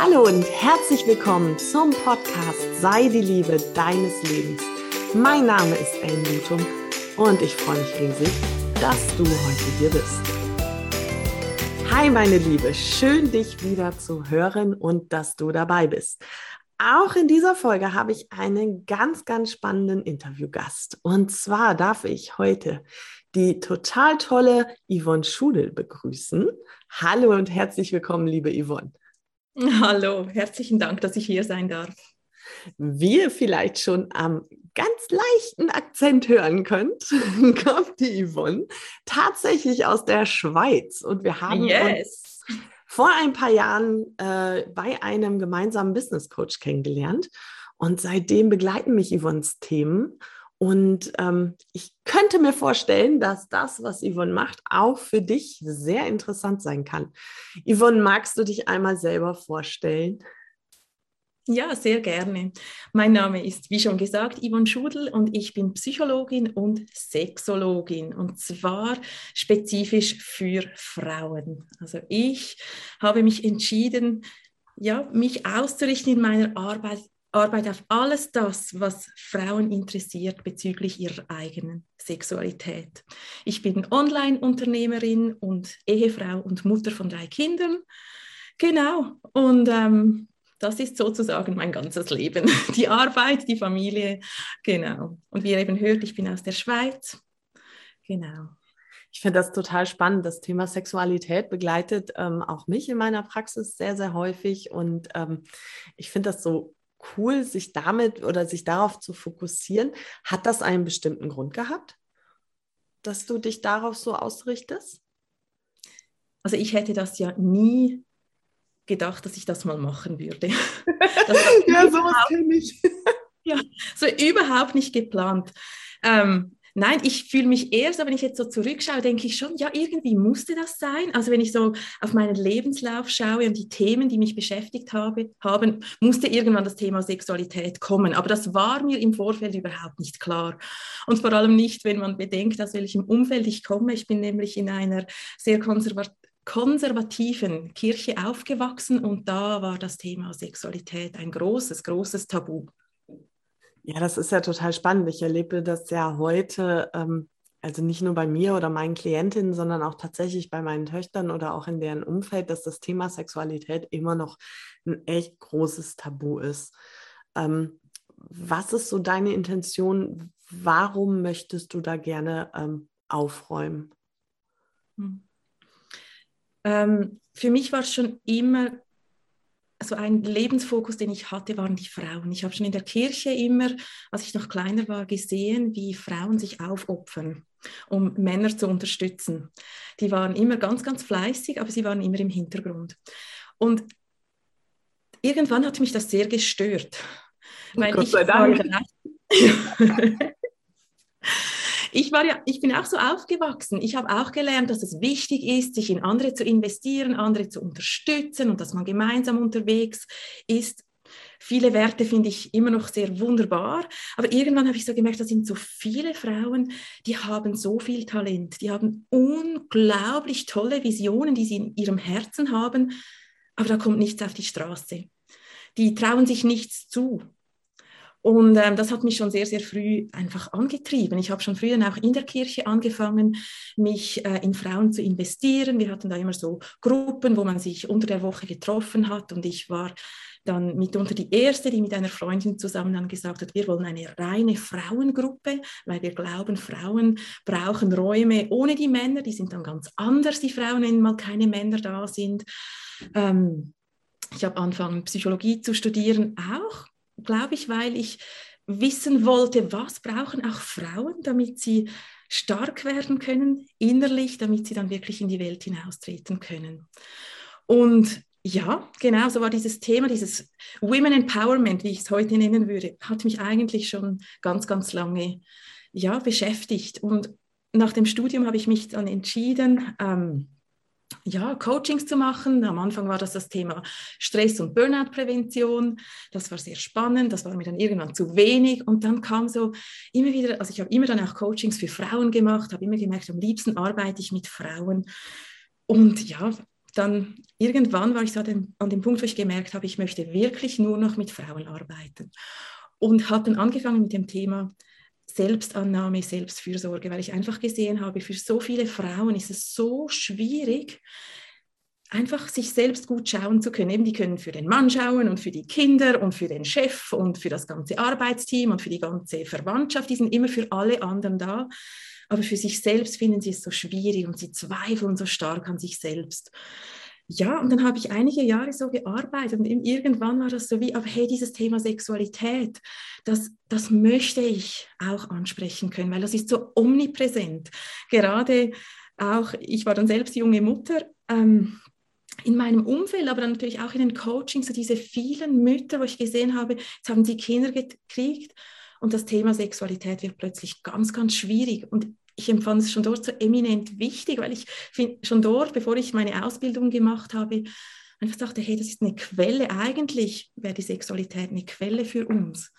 Hallo und herzlich willkommen zum Podcast Sei die Liebe deines Lebens. Mein Name ist Ellen Lutum und ich freue mich riesig, dass du heute hier bist. Hi meine Liebe, schön dich wieder zu hören und dass du dabei bist. Auch in dieser Folge habe ich einen ganz, ganz spannenden Interviewgast. Und zwar darf ich heute die total tolle Yvonne Schudel begrüßen. Hallo und herzlich willkommen, liebe Yvonne. Hallo, herzlichen Dank, dass ich hier sein darf. Wie ihr vielleicht schon am ganz leichten Akzent hören könnt, kommt die Yvonne tatsächlich aus der Schweiz. Und wir haben yes. uns vor ein paar Jahren äh, bei einem gemeinsamen Business Coach kennengelernt. Und seitdem begleiten mich Yvonnes Themen. Und ähm, ich könnte mir vorstellen, dass das, was Yvonne macht, auch für dich sehr interessant sein kann. Yvonne, magst du dich einmal selber vorstellen? Ja, sehr gerne. Mein Name ist, wie schon gesagt, Yvonne Schudel und ich bin Psychologin und Sexologin und zwar spezifisch für Frauen. Also ich habe mich entschieden, ja, mich auszurichten in meiner Arbeit Arbeit auf alles das, was Frauen interessiert bezüglich ihrer eigenen Sexualität. Ich bin Online-Unternehmerin und Ehefrau und Mutter von drei Kindern. Genau. Und ähm, das ist sozusagen mein ganzes Leben. Die Arbeit, die Familie. Genau. Und wie ihr eben hört, ich bin aus der Schweiz. Genau. Ich finde das total spannend. Das Thema Sexualität begleitet ähm, auch mich in meiner Praxis sehr, sehr häufig. Und ähm, ich finde das so cool, sich damit oder sich darauf zu fokussieren. Hat das einen bestimmten Grund gehabt, dass du dich darauf so ausrichtest? Also ich hätte das ja nie gedacht, dass ich das mal machen würde. ja, sowas kenne ich. ja, so überhaupt nicht geplant. Ähm, Nein, ich fühle mich eher so, wenn ich jetzt so zurückschaue, denke ich schon, ja, irgendwie musste das sein. Also wenn ich so auf meinen Lebenslauf schaue und die Themen, die mich beschäftigt habe, haben, musste irgendwann das Thema Sexualität kommen. Aber das war mir im Vorfeld überhaupt nicht klar. Und vor allem nicht, wenn man bedenkt, aus welchem Umfeld ich komme. Ich bin nämlich in einer sehr konservativen konservativen Kirche aufgewachsen und da war das Thema Sexualität ein großes, großes Tabu. Ja, das ist ja total spannend. Ich erlebe das ja heute, ähm, also nicht nur bei mir oder meinen Klientinnen, sondern auch tatsächlich bei meinen Töchtern oder auch in deren Umfeld, dass das Thema Sexualität immer noch ein echt großes Tabu ist. Ähm, was ist so deine Intention? Warum möchtest du da gerne ähm, aufräumen? Hm. Ähm, für mich war es schon immer so ein Lebensfokus, den ich hatte, waren die Frauen. Ich habe schon in der Kirche immer, als ich noch kleiner war, gesehen, wie Frauen sich aufopfern, um Männer zu unterstützen. Die waren immer ganz, ganz fleißig, aber sie waren immer im Hintergrund. Und irgendwann hat mich das sehr gestört. Oh Gott sei Dank. ich war ja, ich bin auch so aufgewachsen. Ich habe auch gelernt, dass es wichtig ist, sich in andere zu investieren, andere zu unterstützen und dass man gemeinsam unterwegs ist. Viele Werte finde ich immer noch sehr wunderbar, aber irgendwann habe ich so gemerkt, da sind so viele Frauen, die haben so viel Talent, die haben unglaublich tolle Visionen, die sie in ihrem Herzen haben, aber da kommt nichts auf die Straße. Die trauen sich nichts zu. Und ähm, das hat mich schon sehr, sehr früh einfach angetrieben. Ich habe schon früher auch in der Kirche angefangen, mich äh, in Frauen zu investieren. Wir hatten da immer so Gruppen, wo man sich unter der Woche getroffen hat. Und ich war dann mitunter die erste, die mit einer Freundin zusammen dann gesagt hat, wir wollen eine reine Frauengruppe, weil wir glauben, Frauen brauchen Räume ohne die Männer. Die sind dann ganz anders, die Frauen, wenn mal keine Männer da sind. Ähm, ich habe angefangen, Psychologie zu studieren, auch glaube ich, weil ich wissen wollte, was brauchen auch Frauen, damit sie stark werden können, innerlich, damit sie dann wirklich in die Welt hinaustreten können. Und ja, genau, so war dieses Thema, dieses Women Empowerment, wie ich es heute nennen würde, hat mich eigentlich schon ganz, ganz lange ja, beschäftigt. Und nach dem Studium habe ich mich dann entschieden, ähm, ja, Coachings zu machen. Am Anfang war das das Thema Stress- und Burnout-Prävention. Das war sehr spannend, das war mir dann irgendwann zu wenig. Und dann kam so immer wieder, also ich habe immer dann auch Coachings für Frauen gemacht, habe immer gemerkt, am liebsten arbeite ich mit Frauen. Und ja, dann irgendwann war ich so an dem, an dem Punkt, wo ich gemerkt habe, ich möchte wirklich nur noch mit Frauen arbeiten. Und habe dann angefangen mit dem Thema Selbstannahme, Selbstfürsorge, weil ich einfach gesehen habe, für so viele Frauen ist es so schwierig, einfach sich selbst gut schauen zu können. Eben, die können für den Mann schauen und für die Kinder und für den Chef und für das ganze Arbeitsteam und für die ganze Verwandtschaft. Die sind immer für alle anderen da. Aber für sich selbst finden sie es so schwierig und sie zweifeln so stark an sich selbst. Ja, und dann habe ich einige Jahre so gearbeitet und irgendwann war das so wie, aber hey, dieses Thema Sexualität, das, das möchte ich auch ansprechen können, weil das ist so omnipräsent. Gerade auch, ich war dann selbst junge Mutter, ähm, in meinem Umfeld, aber dann natürlich auch in den Coachings, so diese vielen Mütter, wo ich gesehen habe, jetzt haben sie Kinder gekriegt und das Thema Sexualität wird plötzlich ganz, ganz schwierig. Und ich empfand es schon dort so eminent wichtig, weil ich schon dort, bevor ich meine Ausbildung gemacht habe, einfach dachte, hey, das ist eine Quelle. Eigentlich wäre die Sexualität eine Quelle für uns.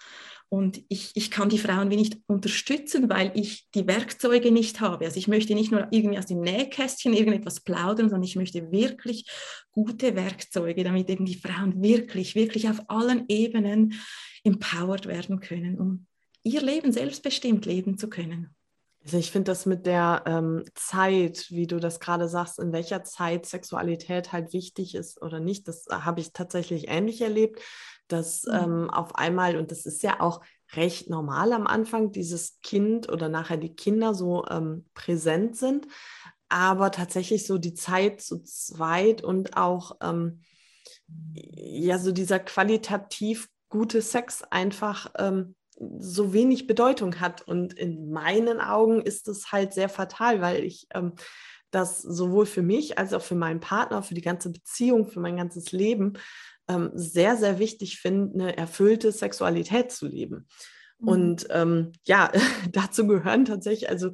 Und ich, ich kann die Frauen wie nicht unterstützen, weil ich die Werkzeuge nicht habe. Also ich möchte nicht nur irgendwie aus dem Nähkästchen irgendetwas plaudern, sondern ich möchte wirklich gute Werkzeuge, damit eben die Frauen wirklich, wirklich auf allen Ebenen empowered werden können, um ihr Leben selbstbestimmt leben zu können. Also ich finde das mit der ähm, Zeit, wie du das gerade sagst, in welcher Zeit Sexualität halt wichtig ist oder nicht, das habe ich tatsächlich ähnlich erlebt dass mhm. ähm, auf einmal, und das ist ja auch recht normal am Anfang, dieses Kind oder nachher die Kinder so ähm, präsent sind, aber tatsächlich so die Zeit zu zweit und auch ähm, ja so dieser qualitativ gute Sex einfach ähm, so wenig Bedeutung hat. Und in meinen Augen ist es halt sehr fatal, weil ich ähm, das sowohl für mich als auch für meinen Partner, für die ganze Beziehung, für mein ganzes Leben ähm, sehr, sehr wichtig finde, eine erfüllte Sexualität zu leben. Mhm. Und ähm, ja, dazu gehören tatsächlich also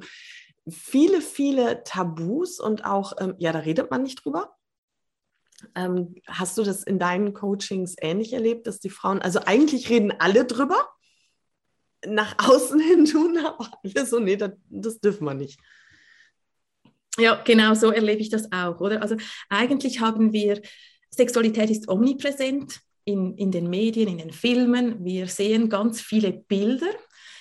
viele, viele Tabus und auch, ähm, ja, da redet man nicht drüber. Ähm, hast du das in deinen Coachings ähnlich erlebt, dass die Frauen, also eigentlich reden alle drüber, nach außen hin tun, aber alle so, nee, das, das dürfen wir nicht. Ja, genau so erlebe ich das auch, oder? Also eigentlich haben wir Sexualität ist omnipräsent in, in den Medien, in den Filmen. Wir sehen ganz viele Bilder,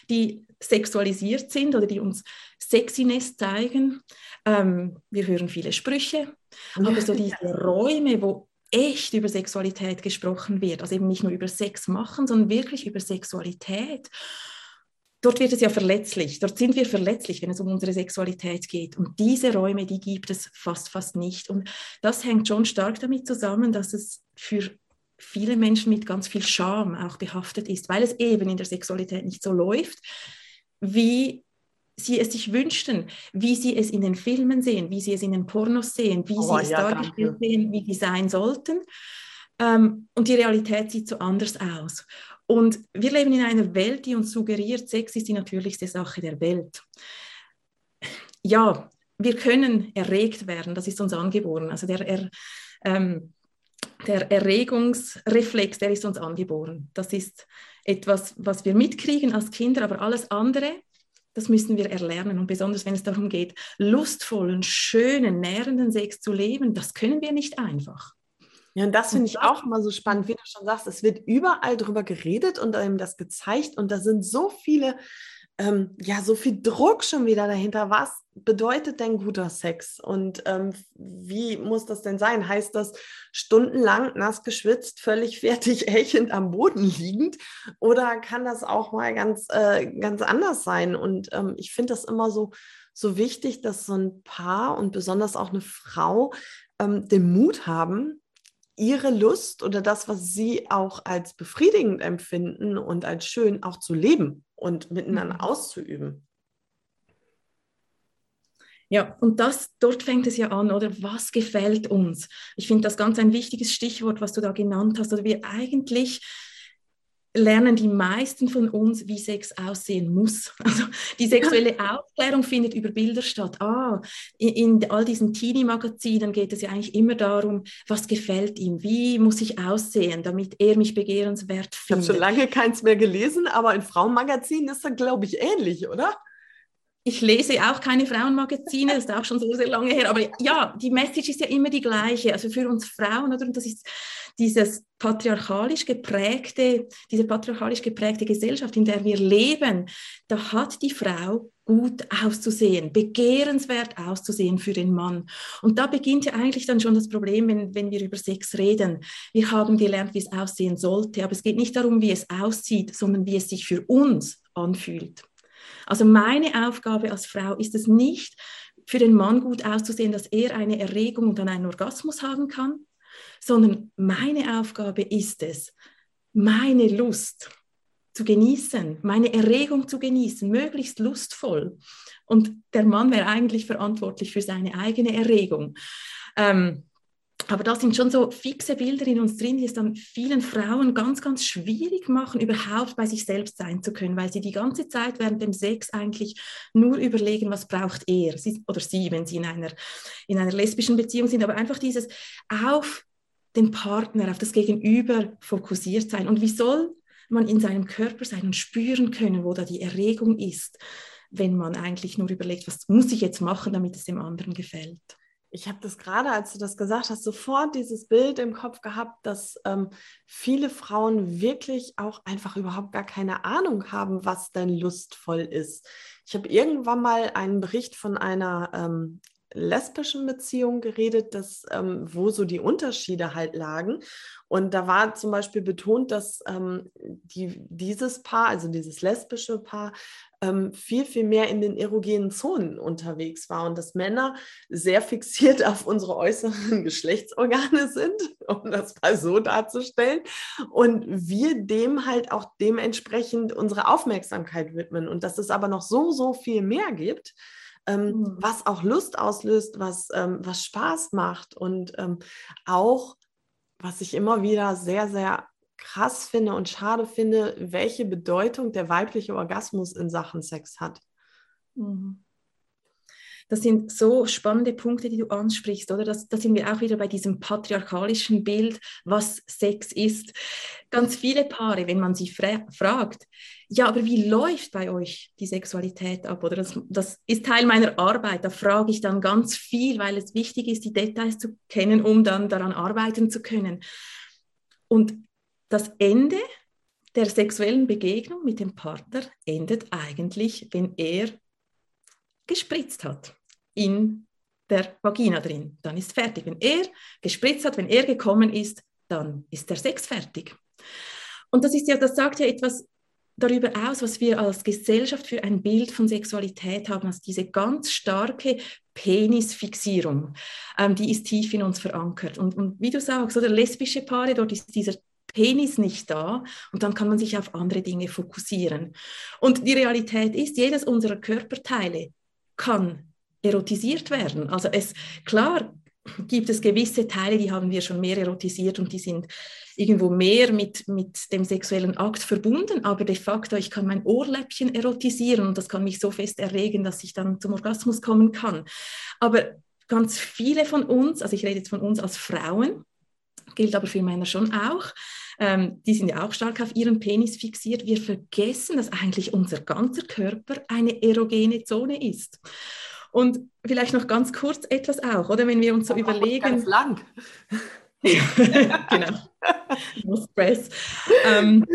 die sexualisiert sind oder die uns Sexiness zeigen. Ähm, wir hören viele Sprüche, aber so diese Räume, wo echt über Sexualität gesprochen wird, also eben nicht nur über Sex machen, sondern wirklich über Sexualität dort wird es ja verletzlich, dort sind wir verletzlich, wenn es um unsere Sexualität geht. Und diese Räume, die gibt es fast, fast nicht. Und das hängt schon stark damit zusammen, dass es für viele Menschen mit ganz viel Scham auch behaftet ist, weil es eben in der Sexualität nicht so läuft, wie sie es sich wünschten, wie sie es in den Filmen sehen, wie sie es in den Pornos sehen, wie oh, sie es ja, dargestellt sehen, wie die sein sollten. Ähm, und die Realität sieht so anders aus. Und wir leben in einer Welt, die uns suggeriert, Sex ist die natürlichste Sache der Welt. Ja, wir können erregt werden, das ist uns angeboren. Also der, er, ähm, der Erregungsreflex, der ist uns angeboren. Das ist etwas, was wir mitkriegen als Kinder, aber alles andere, das müssen wir erlernen. Und besonders wenn es darum geht, lustvollen, schönen, nährenden Sex zu leben, das können wir nicht einfach. Ja, und das finde ich auch immer so spannend, wie du schon sagst, es wird überall drüber geredet und einem das gezeigt und da sind so viele, ähm, ja, so viel Druck schon wieder dahinter. Was bedeutet denn guter Sex und ähm, wie muss das denn sein? Heißt das stundenlang nass geschwitzt, völlig fertig, ächend am Boden liegend oder kann das auch mal ganz, äh, ganz anders sein? Und ähm, ich finde das immer so, so wichtig, dass so ein Paar und besonders auch eine Frau ähm, den Mut haben, ihre Lust oder das, was sie auch als befriedigend empfinden und als schön auch zu leben und miteinander mhm. auszuüben. Ja, und das, dort fängt es ja an, oder? Was gefällt uns? Ich finde das ganz ein wichtiges Stichwort, was du da genannt hast, oder wir eigentlich lernen die meisten von uns, wie Sex aussehen muss. Also die sexuelle Aufklärung findet über Bilder statt. Ah, in, in all diesen Teenie-Magazinen geht es ja eigentlich immer darum, was gefällt ihm, wie muss ich aussehen, damit er mich begehrenswert findet. Ich habe schon lange keins mehr gelesen, aber in Frauenmagazinen ist das, glaube ich, ähnlich, oder? Ich lese auch keine Frauenmagazine, das ist auch schon sehr, sehr lange her. Aber ja, die Message ist ja immer die gleiche. Also für uns Frauen, oder? Und das ist dieses patriarchalisch geprägte, diese patriarchalisch geprägte Gesellschaft, in der wir leben, da hat die Frau gut auszusehen, begehrenswert auszusehen für den Mann. Und da beginnt ja eigentlich dann schon das Problem, wenn, wenn wir über Sex reden. Wir haben gelernt, wie es aussehen sollte, aber es geht nicht darum, wie es aussieht, sondern wie es sich für uns anfühlt. Also meine Aufgabe als Frau ist es nicht, für den Mann gut auszusehen, dass er eine Erregung und dann einen Orgasmus haben kann, sondern meine Aufgabe ist es, meine Lust zu genießen, meine Erregung zu genießen, möglichst lustvoll. Und der Mann wäre eigentlich verantwortlich für seine eigene Erregung. Ähm, aber da sind schon so fixe Bilder in uns drin, die es dann vielen Frauen ganz, ganz schwierig machen, überhaupt bei sich selbst sein zu können, weil sie die ganze Zeit während dem Sex eigentlich nur überlegen, was braucht er sie, oder sie, wenn sie in einer, in einer lesbischen Beziehung sind, aber einfach dieses auf den Partner, auf das Gegenüber fokussiert sein. Und wie soll man in seinem Körper sein und spüren können, wo da die Erregung ist, wenn man eigentlich nur überlegt, was muss ich jetzt machen, damit es dem anderen gefällt? Ich habe das gerade, als du das gesagt hast, sofort dieses Bild im Kopf gehabt, dass ähm, viele Frauen wirklich auch einfach überhaupt gar keine Ahnung haben, was denn lustvoll ist. Ich habe irgendwann mal einen Bericht von einer ähm, lesbischen Beziehung geredet, dass, ähm, wo so die Unterschiede halt lagen. Und da war zum Beispiel betont, dass ähm, die, dieses Paar, also dieses lesbische Paar, ähm, viel, viel mehr in den erogenen Zonen unterwegs war und dass Männer sehr fixiert auf unsere äußeren Geschlechtsorgane sind, um das mal so darzustellen. Und wir dem halt auch dementsprechend unsere Aufmerksamkeit widmen und dass es aber noch so, so viel mehr gibt ähm, mhm. was auch Lust auslöst, was, ähm, was Spaß macht und ähm, auch, was ich immer wieder sehr, sehr krass finde und schade finde, welche Bedeutung der weibliche Orgasmus in Sachen Sex hat. Mhm. Das sind so spannende Punkte, die du ansprichst, oder? Das, da sind wir auch wieder bei diesem patriarchalischen Bild, was Sex ist. Ganz viele Paare, wenn man sie fra fragt, ja, aber wie läuft bei euch die Sexualität ab? Oder das, das ist Teil meiner Arbeit. Da frage ich dann ganz viel, weil es wichtig ist, die Details zu kennen, um dann daran arbeiten zu können. Und das Ende der sexuellen Begegnung mit dem Partner endet eigentlich, wenn er gespritzt hat in der Vagina drin. Dann ist fertig. Wenn er gespritzt hat, wenn er gekommen ist, dann ist der Sex fertig. Und das ist ja, das sagt ja etwas darüber aus, was wir als Gesellschaft für ein Bild von Sexualität haben, also diese ganz starke Penisfixierung, ähm, die ist tief in uns verankert. Und, und wie du sagst, oder lesbische Paare, dort ist dieser Penis nicht da und dann kann man sich auf andere Dinge fokussieren. Und die Realität ist, jedes unserer Körperteile kann erotisiert werden. Also es, klar gibt es gewisse Teile, die haben wir schon mehr erotisiert und die sind irgendwo mehr mit, mit dem sexuellen Akt verbunden, aber de facto, ich kann mein Ohrläppchen erotisieren und das kann mich so fest erregen, dass ich dann zum Orgasmus kommen kann. Aber ganz viele von uns, also ich rede jetzt von uns als Frauen, gilt aber für Männer schon auch, ähm, die sind ja auch stark auf ihren Penis fixiert. Wir vergessen, dass eigentlich unser ganzer Körper eine erogene Zone ist. Und vielleicht noch ganz kurz etwas auch, oder wenn wir uns so oh, überlegen. Ganz lang. genau. No stress. Ähm,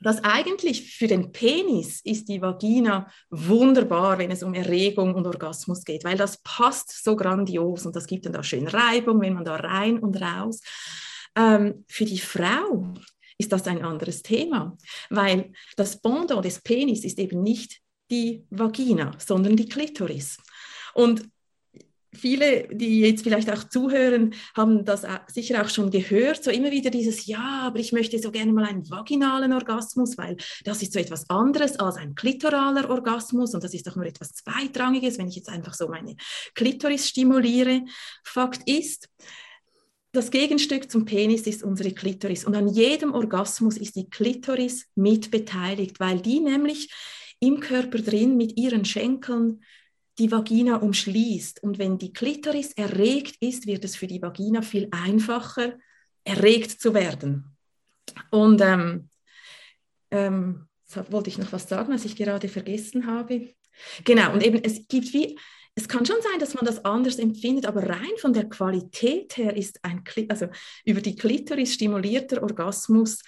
dass eigentlich für den Penis ist die Vagina wunderbar, wenn es um Erregung und Orgasmus geht, weil das passt so grandios und das gibt dann da schön Reibung, wenn man da rein und raus. Ähm, für die Frau ist das ein anderes Thema, weil das Pendant des Penis ist eben nicht die Vagina, sondern die Klitoris. Und viele, die jetzt vielleicht auch zuhören, haben das sicher auch schon gehört, so immer wieder dieses, ja, aber ich möchte so gerne mal einen vaginalen Orgasmus, weil das ist so etwas anderes als ein klitoraler Orgasmus und das ist doch nur etwas Zweitrangiges, wenn ich jetzt einfach so meine Klitoris stimuliere. Fakt ist, das Gegenstück zum Penis ist unsere Klitoris. Und an jedem Orgasmus ist die Klitoris mit beteiligt, weil die nämlich im Körper drin mit ihren Schenkeln die Vagina umschließt. Und wenn die Klitoris erregt ist, wird es für die Vagina viel einfacher, erregt zu werden. Und ähm, ähm, wollte ich noch was sagen, was ich gerade vergessen habe. Genau, und eben es gibt wie, es kann schon sein, dass man das anders empfindet, aber rein von der Qualität her ist ein, also über die Klitoris stimulierter Orgasmus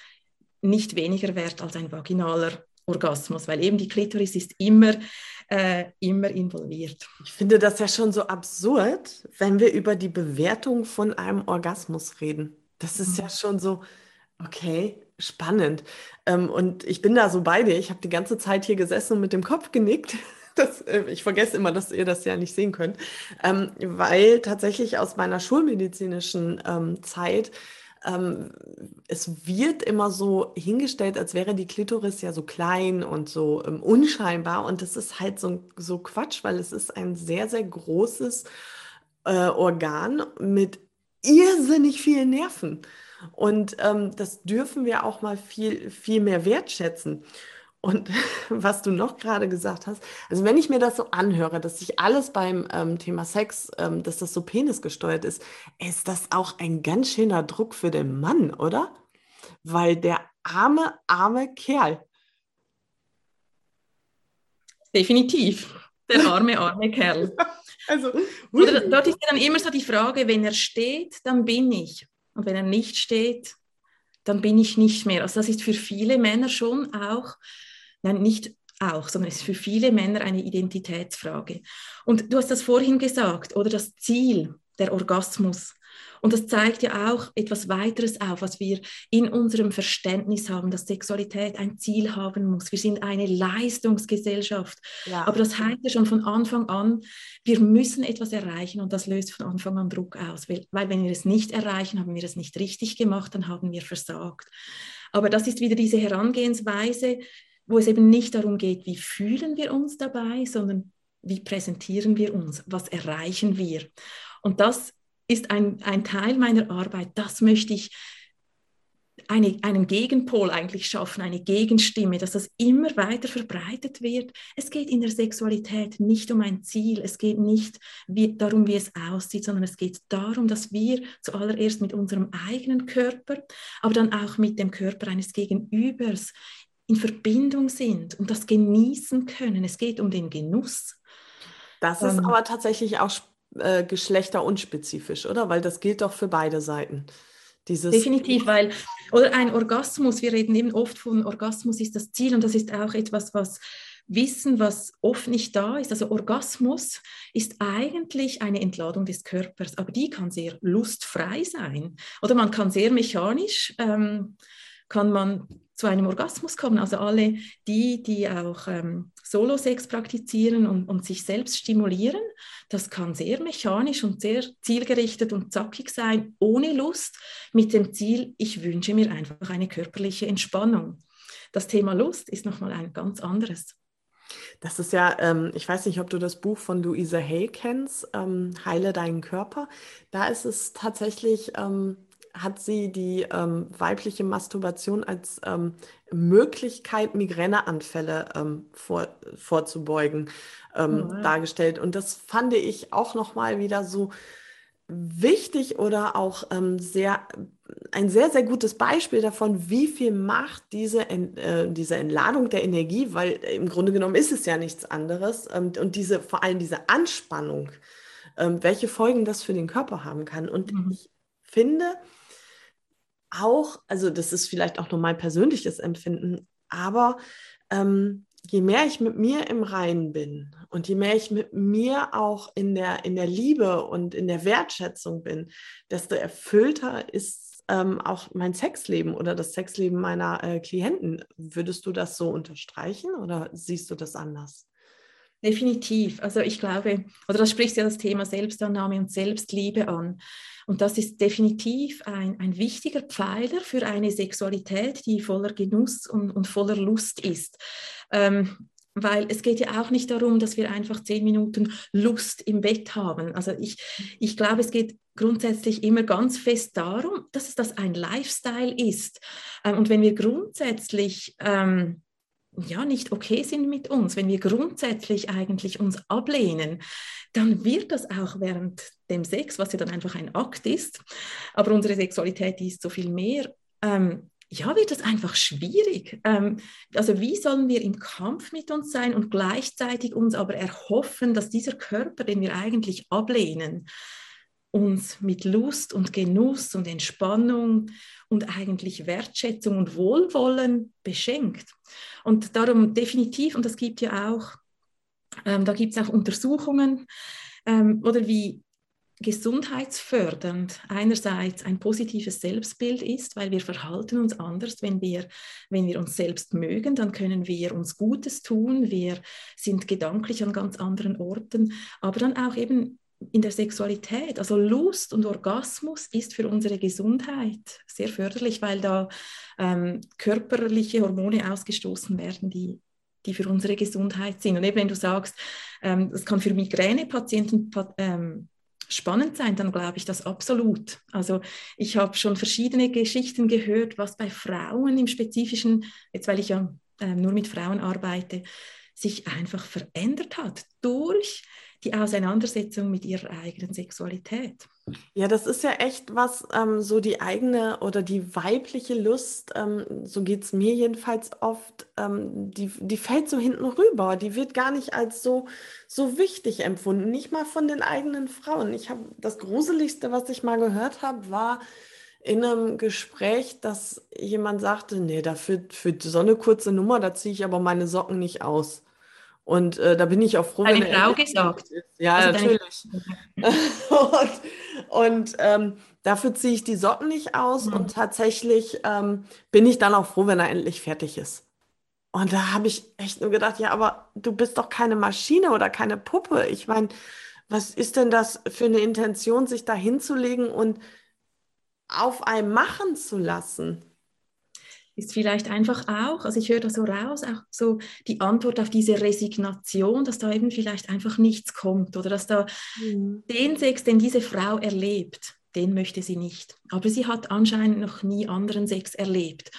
nicht weniger wert als ein vaginaler Orgasmus, weil eben die Klitoris ist immer, äh, immer involviert. Ich finde das ja schon so absurd, wenn wir über die Bewertung von einem Orgasmus reden. Das ist mhm. ja schon so, okay, spannend. Ähm, und ich bin da so bei dir. Ich habe die ganze Zeit hier gesessen und mit dem Kopf genickt. Das, äh, ich vergesse immer, dass ihr das ja nicht sehen könnt, ähm, weil tatsächlich aus meiner schulmedizinischen ähm, Zeit ähm, es wird immer so hingestellt, als wäre die Klitoris ja so klein und so ähm, unscheinbar. Und das ist halt so, so Quatsch, weil es ist ein sehr, sehr großes äh, Organ mit irrsinnig vielen Nerven. Und ähm, das dürfen wir auch mal viel, viel mehr wertschätzen. Und was du noch gerade gesagt hast, also wenn ich mir das so anhöre, dass sich alles beim ähm, Thema Sex, ähm, dass das so penisgesteuert ist, ist das auch ein ganz schöner Druck für den Mann, oder? Weil der arme, arme Kerl. Definitiv. Der arme, arme Kerl. also, Oder dort ist dann immer so die Frage, wenn er steht, dann bin ich. Und wenn er nicht steht, dann bin ich nicht mehr. Also das ist für viele Männer schon auch Nein, nicht auch, sondern es ist für viele Männer eine Identitätsfrage. Und du hast das vorhin gesagt, oder das Ziel, der Orgasmus. Und das zeigt ja auch etwas weiteres auf, was wir in unserem Verständnis haben, dass Sexualität ein Ziel haben muss. Wir sind eine Leistungsgesellschaft. Ja. Aber das heißt ja schon von Anfang an, wir müssen etwas erreichen und das löst von Anfang an Druck aus. Weil, weil wenn wir es nicht erreichen, haben wir es nicht richtig gemacht, dann haben wir versagt. Aber das ist wieder diese Herangehensweise, wo es eben nicht darum geht, wie fühlen wir uns dabei, sondern wie präsentieren wir uns, was erreichen wir. Und das ist ein, ein Teil meiner Arbeit, das möchte ich eine, einen Gegenpol eigentlich schaffen, eine Gegenstimme, dass das immer weiter verbreitet wird. Es geht in der Sexualität nicht um ein Ziel, es geht nicht wie, darum, wie es aussieht, sondern es geht darum, dass wir zuallererst mit unserem eigenen Körper, aber dann auch mit dem Körper eines Gegenübers in Verbindung sind und das genießen können. Es geht um den Genuss. Das ist ähm, aber tatsächlich auch äh, geschlechterunspezifisch, oder? Weil das gilt doch für beide Seiten. Dieses Definitiv, weil, oder ein Orgasmus, wir reden eben oft von Orgasmus ist das Ziel und das ist auch etwas, was Wissen, was oft nicht da ist. Also Orgasmus ist eigentlich eine Entladung des Körpers, aber die kann sehr lustfrei sein. Oder man kann sehr mechanisch, ähm, kann man zu einem Orgasmus kommen. Also alle die, die auch ähm, Solo-Sex praktizieren und, und, sich selbst stimulieren, das kann sehr mechanisch und sehr zielgerichtet und zackig sein, ohne Lust, mit dem Ziel, ich wünsche mir einfach eine körperliche Entspannung. Das Thema Lust ist nochmal ein ganz anderes. Das ist ja, ähm, ich weiß nicht, ob du das Buch von Louisa Hay kennst, ähm, Heile deinen Körper. Da ist es tatsächlich ähm, hat sie die ähm, weibliche Masturbation als ähm, Möglichkeit, Migräneanfälle ähm, vor, vorzubeugen, ähm, oh, dargestellt. Und das fand ich auch nochmal wieder so wichtig oder auch ähm, sehr, ein sehr, sehr gutes Beispiel davon, wie viel Macht diese, äh, diese Entladung der Energie, weil im Grunde genommen ist es ja nichts anderes, ähm, und diese, vor allem diese Anspannung, welche Folgen das für den Körper haben kann. Und mhm. ich finde, auch, also das ist vielleicht auch nur mein persönliches Empfinden, aber ähm, je mehr ich mit mir im Reinen bin und je mehr ich mit mir auch in der, in der Liebe und in der Wertschätzung bin, desto erfüllter ist ähm, auch mein Sexleben oder das Sexleben meiner äh, Klienten. Würdest du das so unterstreichen oder siehst du das anders? Definitiv. Also ich glaube, oder das spricht ja das Thema Selbstannahme und Selbstliebe an. Und das ist definitiv ein, ein wichtiger Pfeiler für eine Sexualität, die voller Genuss und, und voller Lust ist. Ähm, weil es geht ja auch nicht darum, dass wir einfach zehn Minuten Lust im Bett haben. Also ich, ich glaube, es geht grundsätzlich immer ganz fest darum, dass es das ein Lifestyle ist. Ähm, und wenn wir grundsätzlich ähm, ja nicht okay sind mit uns, wenn wir grundsätzlich eigentlich uns ablehnen, dann wird das auch während dem Sex, was ja dann einfach ein Akt ist, aber unsere Sexualität ist so viel mehr, ähm, ja, wird das einfach schwierig. Ähm, also wie sollen wir im Kampf mit uns sein und gleichzeitig uns aber erhoffen, dass dieser Körper, den wir eigentlich ablehnen, uns mit Lust und Genuss und Entspannung und eigentlich Wertschätzung und Wohlwollen beschenkt. Und darum definitiv, und das gibt ja auch, ähm, da gibt es auch Untersuchungen, ähm, oder wie gesundheitsfördernd einerseits ein positives Selbstbild ist, weil wir verhalten uns anders, wenn wir, wenn wir uns selbst mögen, dann können wir uns Gutes tun, wir sind gedanklich an ganz anderen Orten, aber dann auch eben in der Sexualität. Also Lust und Orgasmus ist für unsere Gesundheit sehr förderlich, weil da ähm, körperliche Hormone ausgestoßen werden, die, die für unsere Gesundheit sind. Und eben wenn du sagst, ähm, das kann für Migränepatienten ähm, spannend sein, dann glaube ich das absolut. Also ich habe schon verschiedene Geschichten gehört, was bei Frauen im Spezifischen, jetzt weil ich ja äh, nur mit Frauen arbeite, sich einfach verändert hat durch die Auseinandersetzung mit ihrer eigenen Sexualität. Ja, das ist ja echt was, ähm, so die eigene oder die weibliche Lust, ähm, so geht es mir jedenfalls oft, ähm, die, die fällt so hinten rüber. Die wird gar nicht als so, so wichtig empfunden, nicht mal von den eigenen Frauen. Ich habe das Gruseligste, was ich mal gehört habe, war, in einem Gespräch, dass jemand sagte, nee, dafür für so eine kurze Nummer, da ziehe ich aber meine Socken nicht aus. Und äh, da bin ich auch froh, Eine wenn Frau gesagt. Ist. Ja, also natürlich. und, und ähm, dafür ziehe ich die Socken nicht aus mhm. und tatsächlich ähm, bin ich dann auch froh, wenn er endlich fertig ist. Und da habe ich echt nur gedacht, ja, aber du bist doch keine Maschine oder keine Puppe. Ich meine, was ist denn das für eine Intention, sich da hinzulegen und auf einem machen zu lassen? Ist vielleicht einfach auch, also ich höre da so raus, auch so die Antwort auf diese Resignation, dass da eben vielleicht einfach nichts kommt oder dass da mhm. den Sex, den diese Frau erlebt, den möchte sie nicht. Aber sie hat anscheinend noch nie anderen Sex erlebt.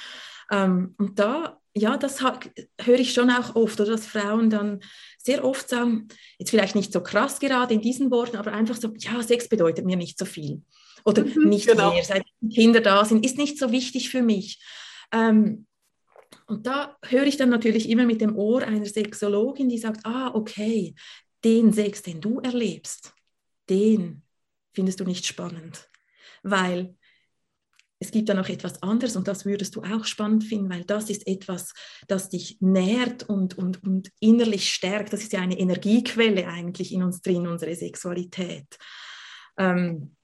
Ähm, und da, ja, das höre ich schon auch oft, oder dass Frauen dann sehr oft sagen, jetzt vielleicht nicht so krass gerade in diesen Worten, aber einfach so, ja, Sex bedeutet mir nicht so viel. Oder mhm, nicht genau. mehr, seit Kinder da sind, ist nicht so wichtig für mich. Ähm, und da höre ich dann natürlich immer mit dem Ohr einer Sexologin, die sagt, ah, okay, den Sex, den du erlebst, den findest du nicht spannend, weil es gibt da noch etwas anderes und das würdest du auch spannend finden, weil das ist etwas, das dich nährt und, und, und innerlich stärkt. Das ist ja eine Energiequelle eigentlich in uns drin, unsere Sexualität. Ähm,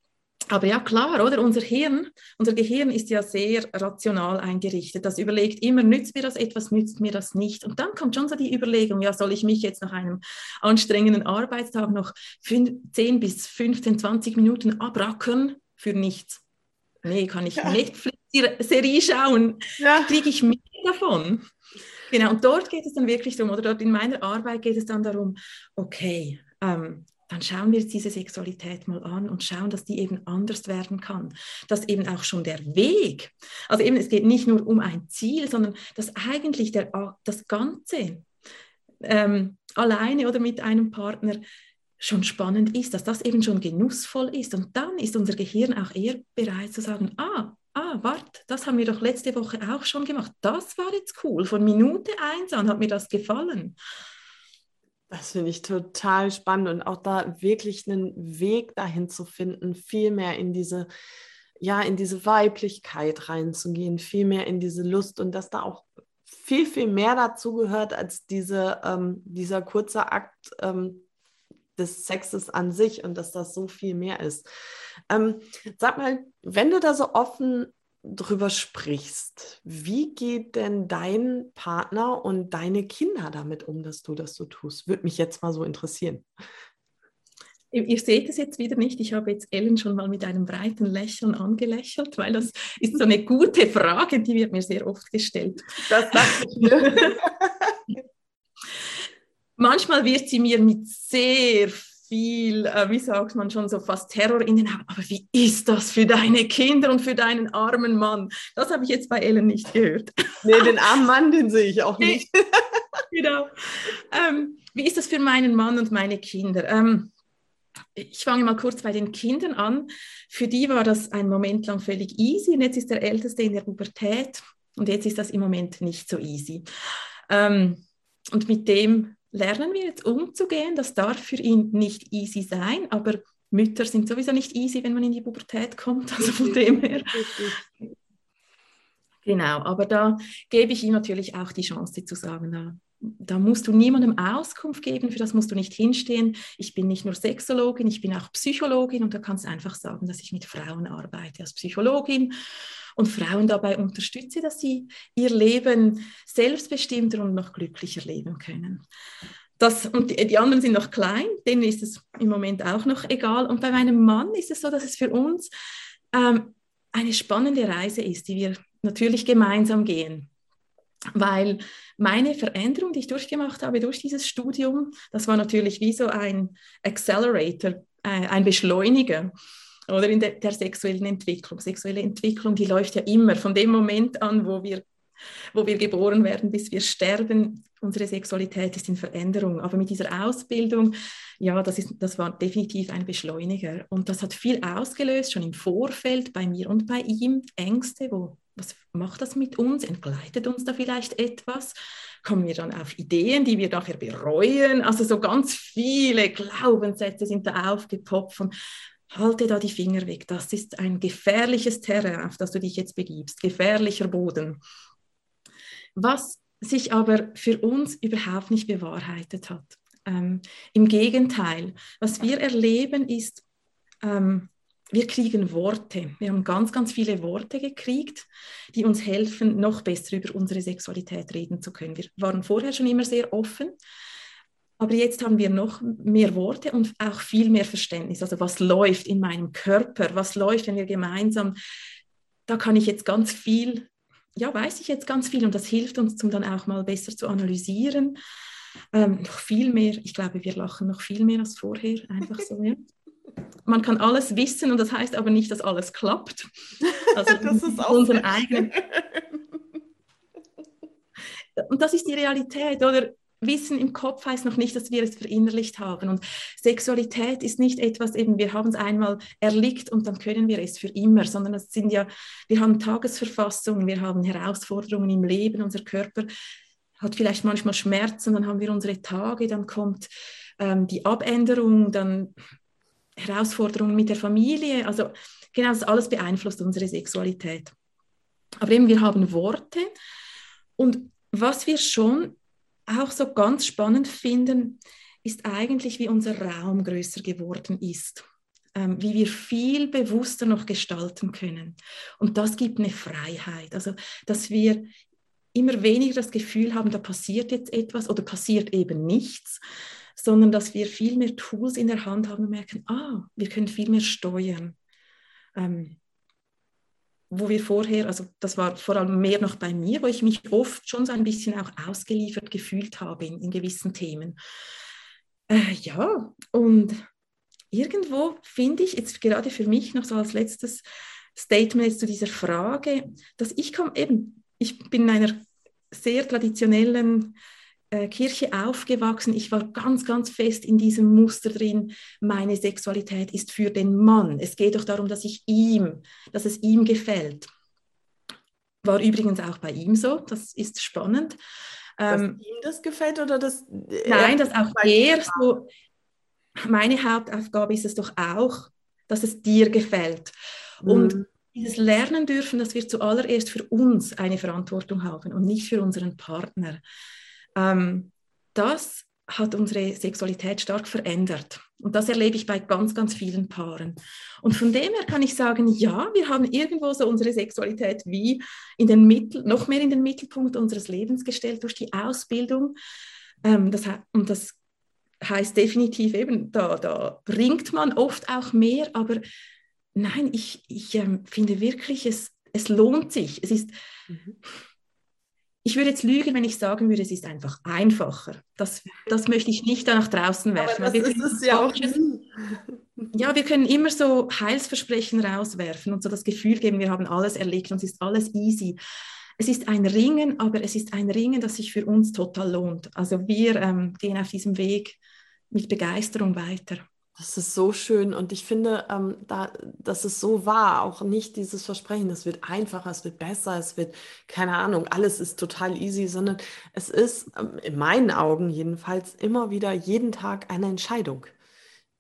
aber ja, klar, oder? Unser Hirn, unser Gehirn ist ja sehr rational eingerichtet. Das überlegt immer, nützt mir das etwas, nützt mir das nicht. Und dann kommt schon so die Überlegung, ja, soll ich mich jetzt nach einem anstrengenden Arbeitstag noch 10 bis 15, 20 Minuten abrackern für nichts? Nee, kann ich ja. Netflix-Serie schauen? Ja. Kriege ich mehr davon? Genau, und dort geht es dann wirklich darum, oder dort in meiner Arbeit geht es dann darum, okay, ähm, dann schauen wir diese Sexualität mal an und schauen, dass die eben anders werden kann. Dass eben auch schon der Weg, also eben es geht nicht nur um ein Ziel, sondern dass eigentlich der, das Ganze ähm, alleine oder mit einem Partner schon spannend ist, dass das eben schon genussvoll ist. Und dann ist unser Gehirn auch eher bereit zu sagen, ah, ah, warte, das haben wir doch letzte Woche auch schon gemacht. Das war jetzt cool. Von Minute eins an hat mir das gefallen. Das finde ich total spannend und auch da wirklich einen Weg dahin zu finden, viel mehr in diese, ja, in diese Weiblichkeit reinzugehen, viel mehr in diese Lust und dass da auch viel, viel mehr dazu gehört als diese, ähm, dieser kurze Akt ähm, des Sexes an sich und dass das so viel mehr ist. Ähm, sag mal, wenn du da so offen drüber sprichst, wie geht denn dein Partner und deine Kinder damit um, dass du das so tust? Würde mich jetzt mal so interessieren. Ihr seht es jetzt wieder nicht. Ich habe jetzt Ellen schon mal mit einem breiten Lächeln angelächelt, weil das ist so eine gute Frage, die wird mir sehr oft gestellt. Das dachte ich mir. Manchmal wird sie mir mit sehr viel, äh, wie sagt man schon, so fast Terror in den Augen. Aber wie ist das für deine Kinder und für deinen armen Mann? Das habe ich jetzt bei Ellen nicht gehört. Nee, den armen Mann, den sehe ich auch nicht. genau. Ähm, wie ist das für meinen Mann und meine Kinder? Ähm, ich fange mal kurz bei den Kindern an. Für die war das ein Moment lang völlig easy und jetzt ist der Älteste in der Pubertät und jetzt ist das im Moment nicht so easy. Ähm, und mit dem lernen wir jetzt umzugehen. Das darf für ihn nicht easy sein, aber Mütter sind sowieso nicht easy, wenn man in die Pubertät kommt. Also von dem her. Genau, aber da gebe ich ihm natürlich auch die Chance zu sagen, na, da musst du niemandem Auskunft geben, für das musst du nicht hinstehen. Ich bin nicht nur Sexologin, ich bin auch Psychologin und da kannst du einfach sagen, dass ich mit Frauen arbeite als Psychologin und Frauen dabei unterstütze, dass sie ihr Leben selbstbestimmter und noch glücklicher leben können. Das, und die, die, anderen sind noch klein, denen ist es im Moment auch noch egal. Und bei meinem Mann ist es so, dass es für uns ähm, eine spannende Reise ist, die wir natürlich gemeinsam gehen. Weil meine Veränderung, die ich durchgemacht habe durch dieses Studium, das war natürlich wie so ein Accelerator, äh, ein Beschleuniger oder in der, der, sexuellen Entwicklung. Sexuelle Entwicklung, die läuft ja immer von dem Moment an, wo wir, wo wir geboren werden, bis wir sterben. Unsere Sexualität ist in Veränderung. Aber mit dieser Ausbildung, ja, das, ist, das war definitiv ein Beschleuniger. Und das hat viel ausgelöst, schon im Vorfeld bei mir und bei ihm. Ängste, wo was macht das mit uns? Entgleitet uns da vielleicht etwas? Kommen wir dann auf Ideen, die wir nachher bereuen? Also so ganz viele Glaubenssätze sind da aufgepoppt von halte da die Finger weg. Das ist ein gefährliches Terrain, auf das du dich jetzt begibst, gefährlicher Boden. Was sich aber für uns überhaupt nicht bewahrheitet hat. Ähm, Im Gegenteil, was wir erleben ist, ähm, wir kriegen Worte. Wir haben ganz, ganz viele Worte gekriegt, die uns helfen, noch besser über unsere Sexualität reden zu können. Wir waren vorher schon immer sehr offen, aber jetzt haben wir noch mehr Worte und auch viel mehr Verständnis. Also was läuft in meinem Körper, was läuft, wenn wir gemeinsam, da kann ich jetzt ganz viel, ja, weiß ich jetzt ganz viel und das hilft uns, um dann auch mal besser zu analysieren. Ähm, noch viel mehr, ich glaube, wir lachen noch viel mehr als vorher, einfach so, ja. Man kann alles wissen und das heißt aber nicht, dass alles klappt. Also das ist auch unseren eigenen. Und das ist die Realität, oder? Wissen im Kopf heißt noch nicht, dass wir es verinnerlicht haben. Und Sexualität ist nicht etwas, eben wir haben es einmal erlickt und dann können wir es für immer, sondern es sind ja, wir haben Tagesverfassungen, wir haben Herausforderungen im Leben, unser Körper hat vielleicht manchmal Schmerzen, dann haben wir unsere Tage, dann kommt ähm, die Abänderung, dann Herausforderungen mit der Familie. Also genau, das alles beeinflusst unsere Sexualität. Aber eben, wir haben Worte und was wir schon auch so ganz spannend finden, ist eigentlich, wie unser Raum größer geworden ist, ähm, wie wir viel bewusster noch gestalten können. Und das gibt eine Freiheit, also dass wir immer weniger das Gefühl haben, da passiert jetzt etwas oder passiert eben nichts, sondern dass wir viel mehr Tools in der Hand haben und merken, ah, wir können viel mehr steuern. Ähm, wo wir vorher, also das war vor allem mehr noch bei mir, wo ich mich oft schon so ein bisschen auch ausgeliefert gefühlt habe in, in gewissen Themen. Äh, ja, und irgendwo finde ich jetzt gerade für mich noch so als letztes Statement zu dieser Frage, dass ich komme eben, ich bin in einer sehr traditionellen äh, Kirche aufgewachsen. Ich war ganz, ganz fest in diesem Muster drin. Meine Sexualität ist für den Mann. Es geht doch darum, dass ich ihm, dass es ihm gefällt. War übrigens auch bei ihm so. Das ist spannend. Dass ähm, ihm das gefällt oder dass nein, dass auch er so. Meine Hauptaufgabe ist es doch auch, dass es dir gefällt. Mhm. Und dieses Lernen dürfen, dass wir zuallererst für uns eine Verantwortung haben und nicht für unseren Partner. Ähm, das hat unsere Sexualität stark verändert. Und das erlebe ich bei ganz, ganz vielen Paaren. Und von dem her kann ich sagen, ja, wir haben irgendwo so unsere Sexualität wie in den Mittel, noch mehr in den Mittelpunkt unseres Lebens gestellt durch die Ausbildung. Ähm, das, und das heißt definitiv eben, da, da bringt man oft auch mehr, aber nein, ich, ich ähm, finde wirklich, es, es lohnt sich. Es ist, mhm ich würde jetzt lügen, wenn ich sagen würde, es ist einfach einfacher. Das, das möchte ich nicht da nach draußen werfen. Aber das ist es ja auch Ja, wir können immer so Heilsversprechen rauswerfen und so das Gefühl geben, wir haben alles erlebt und es ist alles easy. Es ist ein Ringen, aber es ist ein Ringen, das sich für uns total lohnt. Also wir ähm, gehen auf diesem Weg mit Begeisterung weiter. Das ist so schön und ich finde, ähm, da, das ist so wahr, auch nicht dieses Versprechen, es wird einfacher, es wird besser, es wird, keine Ahnung, alles ist total easy, sondern es ist ähm, in meinen Augen jedenfalls immer wieder jeden Tag eine Entscheidung.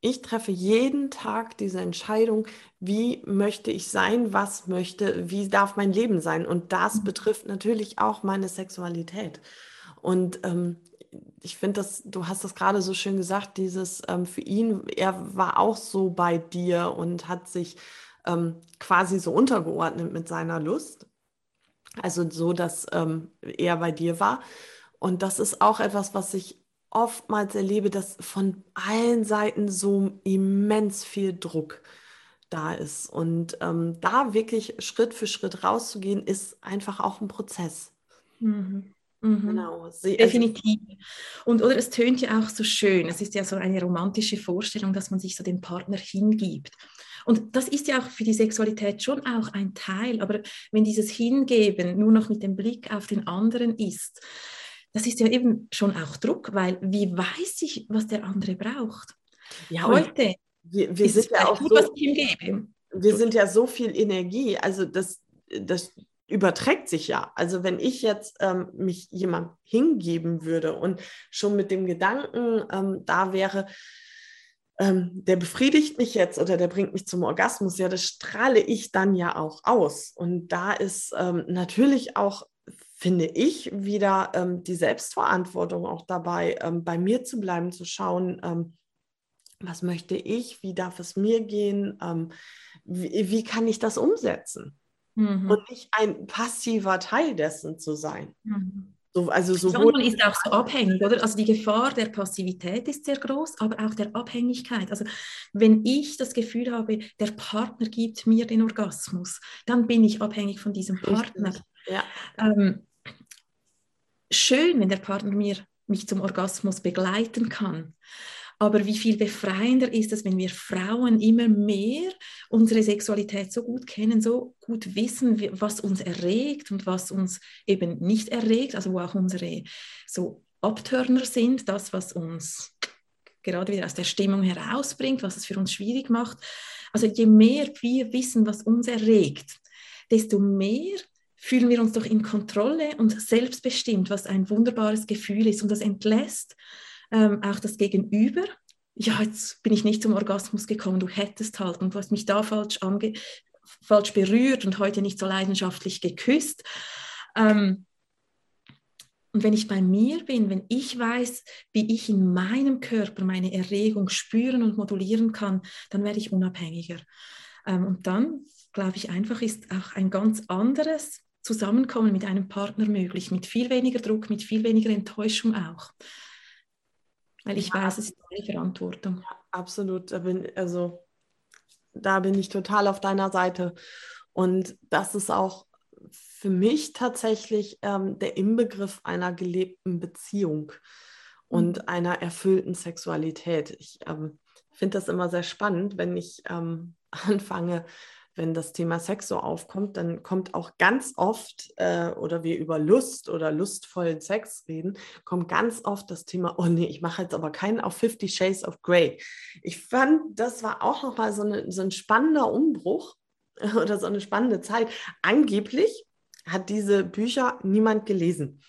Ich treffe jeden Tag diese Entscheidung, wie möchte ich sein, was möchte, wie darf mein Leben sein. Und das mhm. betrifft natürlich auch meine Sexualität. Und ähm, ich finde das, du hast das gerade so schön gesagt, dieses ähm, für ihn, er war auch so bei dir und hat sich ähm, quasi so untergeordnet mit seiner Lust. Also so, dass ähm, er bei dir war. Und das ist auch etwas, was ich oftmals erlebe, dass von allen Seiten so immens viel Druck da ist. Und ähm, da wirklich Schritt für Schritt rauszugehen, ist einfach auch ein Prozess. Mhm. Mhm. Genau. Sie, also Definitiv. Und oder es tönt ja auch so schön. Es ist ja so eine romantische Vorstellung, dass man sich so dem Partner hingibt. Und das ist ja auch für die Sexualität schon auch ein Teil. Aber wenn dieses Hingeben nur noch mit dem Blick auf den anderen ist, das ist ja eben schon auch Druck, weil wie weiß ich, was der andere braucht? Ja, Heute wir, wir sind ja auch gut, so, was ich ihm gebe. Wir sind ja so viel Energie. Also das, das überträgt sich ja. Also wenn ich jetzt ähm, mich jemand hingeben würde und schon mit dem Gedanken ähm, da wäre, ähm, der befriedigt mich jetzt oder der bringt mich zum Orgasmus, ja, das strahle ich dann ja auch aus. Und da ist ähm, natürlich auch, finde ich, wieder ähm, die Selbstverantwortung auch dabei, ähm, bei mir zu bleiben, zu schauen, was möchte ich, wie darf es mir gehen, wie, wie kann ich das umsetzen? Mhm. und nicht ein passiver Teil dessen zu sein. Mhm. So, also sowohl man ist auch so abhängig, oder? Also die Gefahr der Passivität ist sehr groß, aber auch der Abhängigkeit. Also wenn ich das Gefühl habe, der Partner gibt mir den Orgasmus, dann bin ich abhängig von diesem Partner. Ja. Ähm, schön, wenn der Partner mir mich zum Orgasmus begleiten kann. Aber wie viel befreiender ist es, wenn wir Frauen immer mehr unsere Sexualität so gut kennen, so gut wissen, was uns erregt und was uns eben nicht erregt, also wo auch unsere so Abtörner sind, das, was uns gerade wieder aus der Stimmung herausbringt, was es für uns schwierig macht. Also je mehr wir wissen, was uns erregt, desto mehr fühlen wir uns doch in Kontrolle und selbstbestimmt, was ein wunderbares Gefühl ist. Und das entlässt ähm, auch das Gegenüber. Ja, jetzt bin ich nicht zum Orgasmus gekommen, du hättest halt und du hast mich da falsch, ange falsch berührt und heute nicht so leidenschaftlich geküsst. Ähm, und wenn ich bei mir bin, wenn ich weiß, wie ich in meinem Körper meine Erregung spüren und modulieren kann, dann werde ich unabhängiger. Ähm, und dann, glaube ich, einfach ist auch ein ganz anderes Zusammenkommen mit einem Partner möglich, mit viel weniger Druck, mit viel weniger Enttäuschung auch. Weil ich ja, weiß, es ist meine Verantwortung. Ja, absolut. Da bin, also, da bin ich total auf deiner Seite. Und das ist auch für mich tatsächlich ähm, der Inbegriff einer gelebten Beziehung und mhm. einer erfüllten Sexualität. Ich ähm, finde das immer sehr spannend, wenn ich ähm, anfange, wenn das Thema Sex so aufkommt, dann kommt auch ganz oft, äh, oder wir über Lust oder lustvollen Sex reden, kommt ganz oft das Thema, oh nee, ich mache jetzt aber keinen auf 50 Shades of Grey. Ich fand, das war auch nochmal so, eine, so ein spannender Umbruch oder so eine spannende Zeit. Angeblich hat diese Bücher niemand gelesen.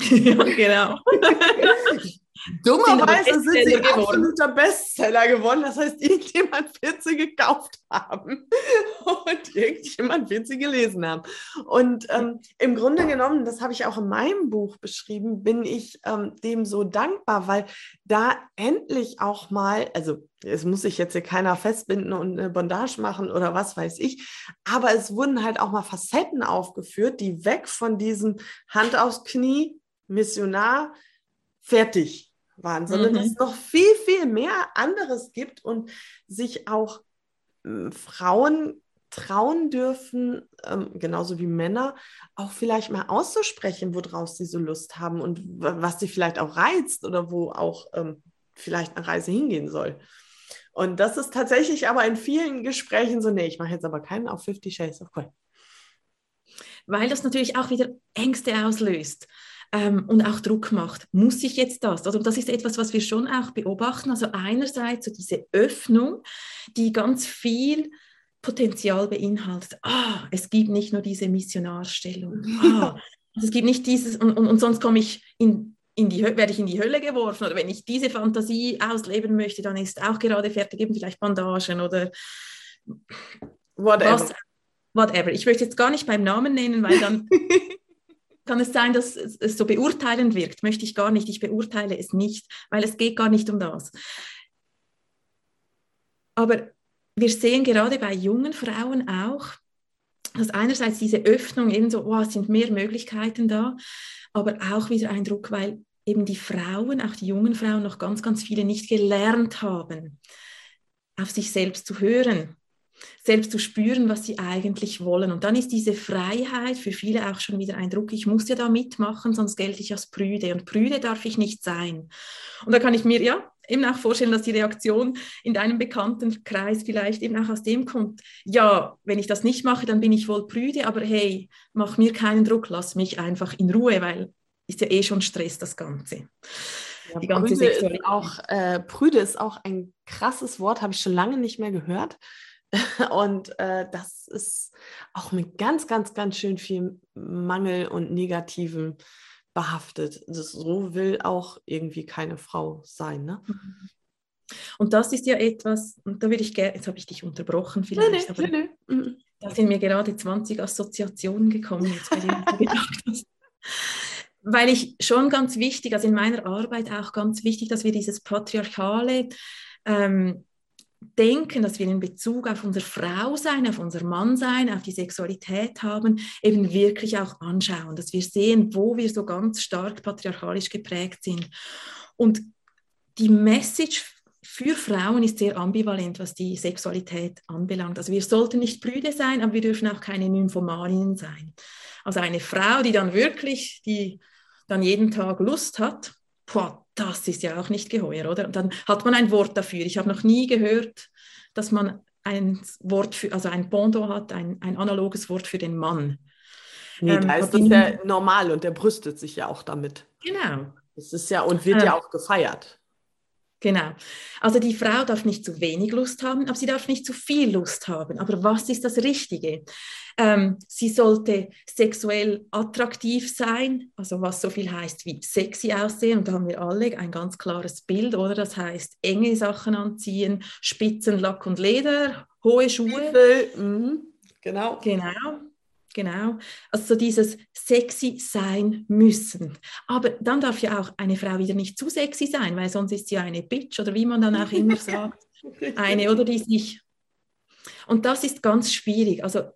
ja, genau. Dummerweise sind sie geworden. absoluter Bestseller geworden. Das heißt, irgendjemand wird sie gekauft haben und irgendjemand wird sie gelesen haben. Und ähm, im Grunde genommen, das habe ich auch in meinem Buch beschrieben, bin ich ähm, dem so dankbar, weil da endlich auch mal, also es muss sich jetzt hier keiner festbinden und eine Bondage machen oder was weiß ich, aber es wurden halt auch mal Facetten aufgeführt, die weg von diesem Hand aufs Knie, Missionar, fertig waren, sondern mhm. dass es noch viel, viel mehr anderes gibt und sich auch äh, Frauen trauen dürfen, ähm, genauso wie Männer, auch vielleicht mal auszusprechen, worauf sie so Lust haben und was sie vielleicht auch reizt oder wo auch ähm, vielleicht eine Reise hingehen soll. Und das ist tatsächlich aber in vielen Gesprächen so, nee, ich mache jetzt aber keinen auf 50 Shades of Grey. Weil das natürlich auch wieder Ängste auslöst. Ähm, und auch Druck macht. Muss ich jetzt das? Also das ist etwas, was wir schon auch beobachten. Also einerseits so diese Öffnung, die ganz viel Potenzial beinhaltet. Ah, es gibt nicht nur diese Missionarstellung. Ah, es gibt nicht dieses und, und, und sonst komme ich in, in die, werde ich in die Hölle geworfen oder wenn ich diese Fantasie ausleben möchte, dann ist auch gerade fertig eben vielleicht Bandagen oder whatever. Was, whatever. Ich möchte jetzt gar nicht beim Namen nennen, weil dann kann es sein, dass es so beurteilend wirkt. Möchte ich gar nicht. Ich beurteile es nicht, weil es geht gar nicht um das. Aber wir sehen gerade bei jungen Frauen auch, dass einerseits diese Öffnung eben so, oh, es sind mehr Möglichkeiten da, aber auch wieder ein Druck, weil eben die Frauen, auch die jungen Frauen, noch ganz, ganz viele nicht gelernt haben, auf sich selbst zu hören, selbst zu spüren, was sie eigentlich wollen. Und dann ist diese Freiheit für viele auch schon wieder ein Druck. Ich muss ja da mitmachen, sonst gelte ich als Prüde. Und Prüde darf ich nicht sein. Und da kann ich mir ja eben auch vorstellen, dass die Reaktion in deinem Bekanntenkreis vielleicht eben auch aus dem kommt. Ja, wenn ich das nicht mache, dann bin ich wohl Prüde, aber hey, mach mir keinen Druck, lass mich einfach in Ruhe, weil ist ja eh schon Stress, das Ganze. Ja, die ganze Prüde ist, auch, äh, Prüde ist auch ein krasses Wort, habe ich schon lange nicht mehr gehört. Und äh, das ist auch mit ganz, ganz, ganz schön viel Mangel und Negativen behaftet. Das, so will auch irgendwie keine Frau sein. Ne? Mhm. Und das ist ja etwas, und da würde ich gerne, jetzt habe ich dich unterbrochen vielleicht, nee, nee, aber nee, nee. da sind mir gerade 20 Assoziationen gekommen, jetzt gedacht hast. Weil ich schon ganz wichtig, also in meiner Arbeit auch ganz wichtig, dass wir dieses patriarchale ähm, denken, dass wir in Bezug auf unser Frau sein, auf unser Mann sein, auf die Sexualität haben, eben wirklich auch anschauen, dass wir sehen, wo wir so ganz stark patriarchalisch geprägt sind. Und die Message für Frauen ist sehr ambivalent, was die Sexualität anbelangt. Also wir sollten nicht Brüde sein, aber wir dürfen auch keine Nymphomaninnen sein. Also eine Frau, die dann wirklich, die dann jeden Tag Lust hat, boah, das ist ja auch nicht geheuer, oder? Und dann hat man ein Wort dafür. Ich habe noch nie gehört, dass man ein Wort für, also ein Pendant hat, ein, ein analoges Wort für den Mann. Nee, ähm, da ist das ja normal und der brüstet sich ja auch damit. Genau. Das ist ja und wird äh, ja auch gefeiert. Genau. Also die Frau darf nicht zu wenig Lust haben, aber sie darf nicht zu viel Lust haben. Aber was ist das Richtige? Ähm, sie sollte sexuell attraktiv sein, also was so viel heißt wie sexy aussehen. Und da haben wir alle ein ganz klares Bild, oder? Das heißt enge Sachen anziehen, Spitzen, Lack und Leder, hohe Schuhe. Mhm. Genau. Genau. Genau, also so dieses sexy sein müssen. Aber dann darf ja auch eine Frau wieder nicht zu sexy sein, weil sonst ist sie eine Bitch oder wie man dann auch immer sagt. Eine oder die sich. Und das ist ganz schwierig. Also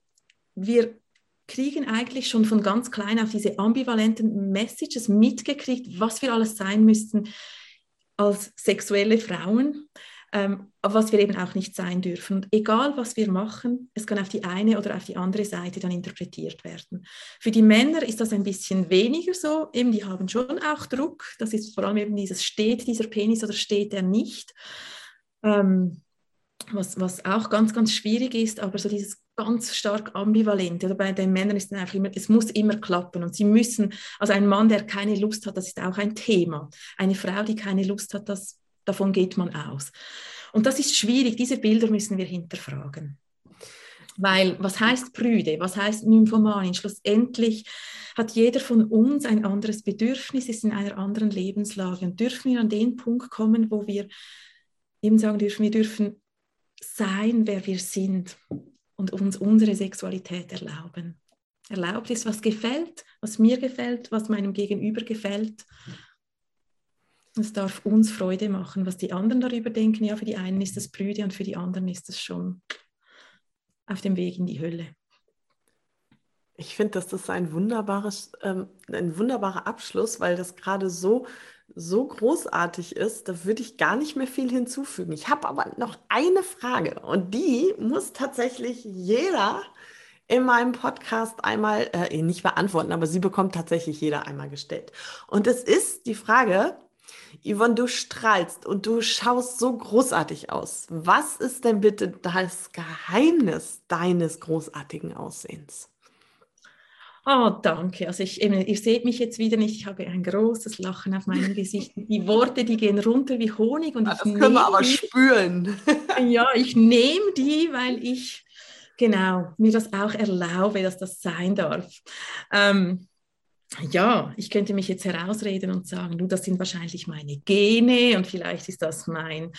wir kriegen eigentlich schon von ganz klein auf diese ambivalenten Messages mitgekriegt, was wir alles sein müssten als sexuelle Frauen ähm, was wir eben auch nicht sein dürfen. Und egal, was wir machen, es kann auf die eine oder auf die andere Seite dann interpretiert werden. Für die Männer ist das ein bisschen weniger so, eben die haben schon auch Druck, das ist vor allem eben dieses, steht dieser Penis oder steht er nicht. Ähm, was, was auch ganz, ganz schwierig ist, aber so dieses ganz stark ambivalent. Oder bei den Männern ist es einfach immer, es muss immer klappen und sie müssen, also ein Mann, der keine Lust hat, das ist auch ein Thema. Eine Frau, die keine Lust hat, das Davon geht man aus. Und das ist schwierig. Diese Bilder müssen wir hinterfragen. Weil was heißt Prüde? Was heißt Nymphomanin? Schlussendlich hat jeder von uns ein anderes Bedürfnis, ist in einer anderen Lebenslage. Und dürfen wir an den Punkt kommen, wo wir eben sagen dürfen, wir dürfen sein, wer wir sind und uns unsere Sexualität erlauben. Erlaubt ist, was gefällt, was mir gefällt, was meinem Gegenüber gefällt es darf uns Freude machen, was die anderen darüber denken. Ja, für die einen ist das Brüde und für die anderen ist es schon auf dem Weg in die Hölle. Ich finde, dass das ein wunderbares, ähm, ein wunderbarer Abschluss, weil das gerade so, so großartig ist. Da würde ich gar nicht mehr viel hinzufügen. Ich habe aber noch eine Frage und die muss tatsächlich jeder in meinem Podcast einmal, äh, nicht beantworten, aber sie bekommt tatsächlich jeder einmal gestellt. Und es ist die Frage, Yvonne, du strahlst und du schaust so großartig aus. Was ist denn bitte das Geheimnis deines großartigen Aussehens? Oh, danke. Also ich, ihr seht mich jetzt wieder nicht. Ich habe ein großes Lachen auf meinem Gesicht. Die Worte, die gehen runter wie Honig. Und ja, das können wir aber die, spüren. Ja, ich nehme die, weil ich genau mir das auch erlaube, dass das sein darf. Ähm, ja, ich könnte mich jetzt herausreden und sagen, du, das sind wahrscheinlich meine Gene und vielleicht ist das mein,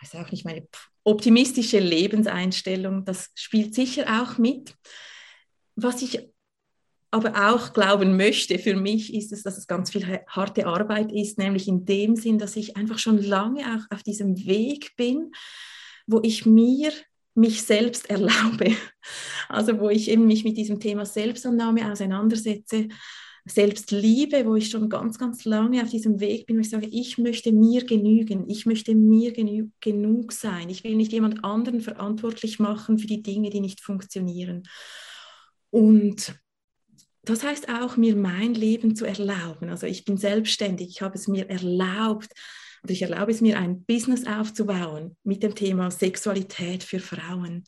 weiß auch nicht, meine optimistische Lebenseinstellung. Das spielt sicher auch mit. Was ich aber auch glauben möchte für mich, ist es, dass es ganz viel harte Arbeit ist, nämlich in dem Sinn, dass ich einfach schon lange auch auf diesem Weg bin, wo ich mir mich selbst erlaube. Also wo ich eben mich mit diesem Thema Selbstannahme auseinandersetze Selbstliebe, wo ich schon ganz, ganz lange auf diesem Weg bin, wo ich sage, ich möchte mir genügen, ich möchte mir genü genug sein. Ich will nicht jemand anderen verantwortlich machen für die Dinge, die nicht funktionieren. Und das heißt auch, mir mein Leben zu erlauben. Also ich bin selbstständig, ich habe es mir erlaubt, und ich erlaube es mir, ein Business aufzubauen mit dem Thema Sexualität für Frauen.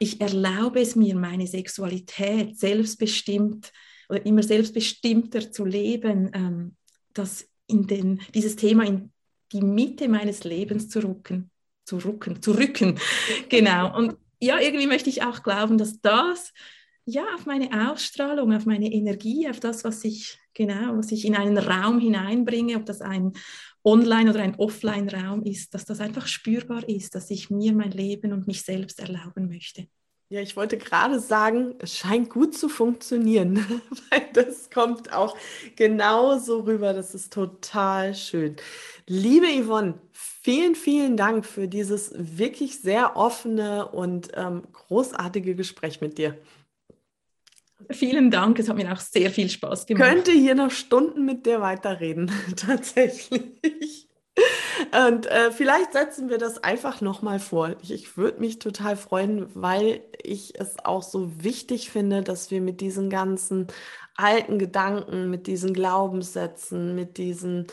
Ich erlaube es mir, meine Sexualität selbstbestimmt oder immer selbstbestimmter zu leben, ähm, das in den, dieses Thema in die Mitte meines Lebens zu rücken, zu rücken, zu rücken. genau. Und ja, irgendwie möchte ich auch glauben, dass das ja auf meine Ausstrahlung, auf meine Energie, auf das, was ich genau, was ich in einen Raum hineinbringe, ob das ein Online- oder ein Offline-Raum ist, dass das einfach spürbar ist, dass ich mir mein Leben und mich selbst erlauben möchte. Ja, ich wollte gerade sagen, es scheint gut zu funktionieren, weil das kommt auch genauso rüber. Das ist total schön. Liebe Yvonne, vielen, vielen Dank für dieses wirklich sehr offene und ähm, großartige Gespräch mit dir. Vielen Dank, es hat mir auch sehr viel Spaß gemacht. Ich könnte hier noch Stunden mit dir weiterreden, tatsächlich. Und äh, vielleicht setzen wir das einfach nochmal vor. Ich, ich würde mich total freuen, weil ich es auch so wichtig finde, dass wir mit diesen ganzen alten Gedanken, mit diesen Glaubenssätzen, mit diesen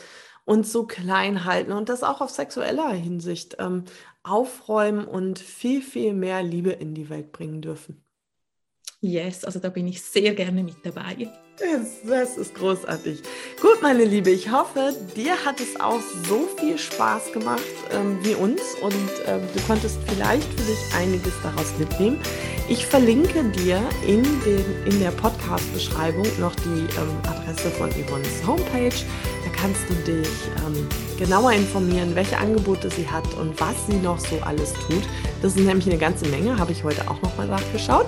uns so klein halten und das auch auf sexueller Hinsicht ähm, aufräumen und viel, viel mehr Liebe in die Welt bringen dürfen. Yes, also da bin ich sehr gerne mit dabei. Das, das, ist großartig. Gut, meine Liebe, ich hoffe, dir hat es auch so viel Spaß gemacht ähm, wie uns und ähm, du konntest vielleicht für dich einiges daraus mitnehmen. Ich verlinke dir in, den, in der Podcast-Beschreibung noch die ähm, Adresse von Yvonne's Homepage. Da kannst du dich ähm, genauer informieren, welche Angebote sie hat und was sie noch so alles tut. Das ist nämlich eine ganze Menge, habe ich heute auch nochmal nachgeschaut.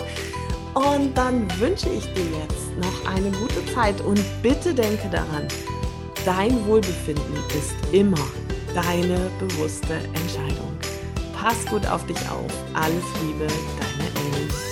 Und dann wünsche ich dir jetzt noch eine gute Zeit und bitte denke daran, dein Wohlbefinden ist immer deine bewusste Entscheidung. Pass gut auf dich auf. Alles Liebe, deine Ellen.